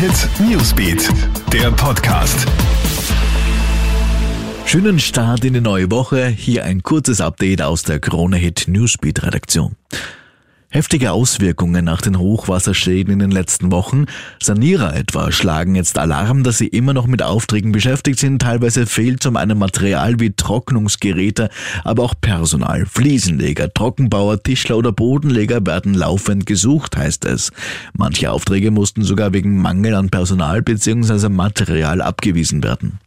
Hit Newsbeat, der Podcast. Schönen Start in die neue Woche. Hier ein kurzes Update aus der Krone Hit Newsbeat Redaktion. Heftige Auswirkungen nach den Hochwasserschäden in den letzten Wochen. Sanierer etwa schlagen jetzt Alarm, dass sie immer noch mit Aufträgen beschäftigt sind. Teilweise fehlt zum einen Material wie Trocknungsgeräte, aber auch Personal. Fliesenleger, Trockenbauer, Tischler oder Bodenleger werden laufend gesucht, heißt es. Manche Aufträge mussten sogar wegen Mangel an Personal bzw. Material abgewiesen werden.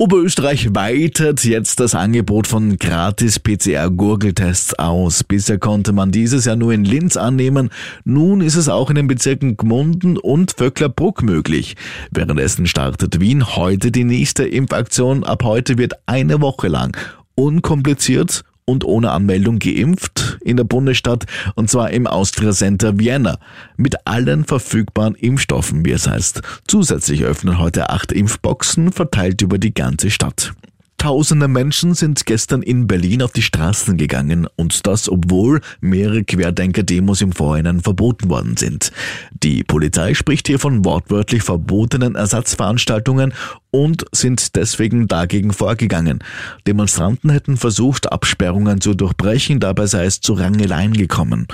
Oberösterreich weitet jetzt das Angebot von gratis PCR-Gurgeltests aus. Bisher konnte man dieses ja nur in Linz annehmen. Nun ist es auch in den Bezirken Gmunden und Vöcklerbruck möglich. Währenddessen startet Wien heute die nächste Impfaktion. Ab heute wird eine Woche lang unkompliziert und ohne Anmeldung geimpft in der Bundesstadt und zwar im Austria Center Vienna mit allen verfügbaren Impfstoffen, wie es heißt. Zusätzlich öffnen heute acht Impfboxen verteilt über die ganze Stadt. Tausende Menschen sind gestern in Berlin auf die Straßen gegangen und das, obwohl mehrere Querdenker-Demos im Vorhinein verboten worden sind. Die Polizei spricht hier von wortwörtlich verbotenen Ersatzveranstaltungen und sind deswegen dagegen vorgegangen. Demonstranten hätten versucht, Absperrungen zu durchbrechen, dabei sei es zu Rangeleien gekommen.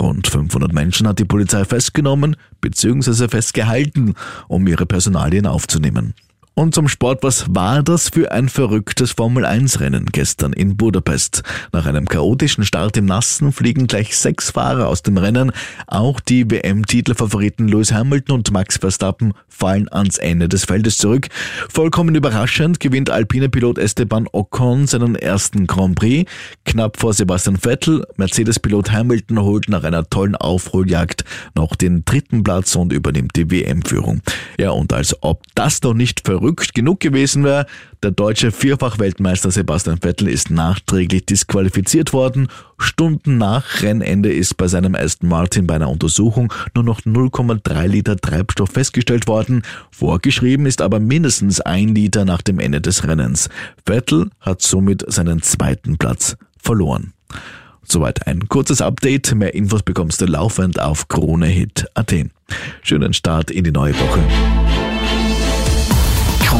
Rund 500 Menschen hat die Polizei festgenommen bzw. festgehalten, um ihre Personalien aufzunehmen. Und zum Sport, was war das für ein verrücktes Formel-1-Rennen gestern in Budapest? Nach einem chaotischen Start im Nassen fliegen gleich sechs Fahrer aus dem Rennen. Auch die WM-Titelfavoriten Lewis Hamilton und Max Verstappen fallen ans Ende des Feldes zurück. Vollkommen überraschend gewinnt alpine Pilot Esteban Ocon seinen ersten Grand Prix. Knapp vor Sebastian Vettel. Mercedes-Pilot Hamilton holt nach einer tollen Aufholjagd noch den dritten Platz und übernimmt die WM-Führung. Ja, und als ob das doch nicht verrückt verrückt genug gewesen wäre, der deutsche Vierfach-Weltmeister Sebastian Vettel ist nachträglich disqualifiziert worden. Stunden nach Rennende ist bei seinem Aston Martin bei einer Untersuchung nur noch 0,3 Liter Treibstoff festgestellt worden. Vorgeschrieben ist aber mindestens ein Liter nach dem Ende des Rennens. Vettel hat somit seinen zweiten Platz verloren. Soweit ein kurzes Update. Mehr Infos bekommst du laufend auf KroneHit.at. Schönen Start in die neue Woche.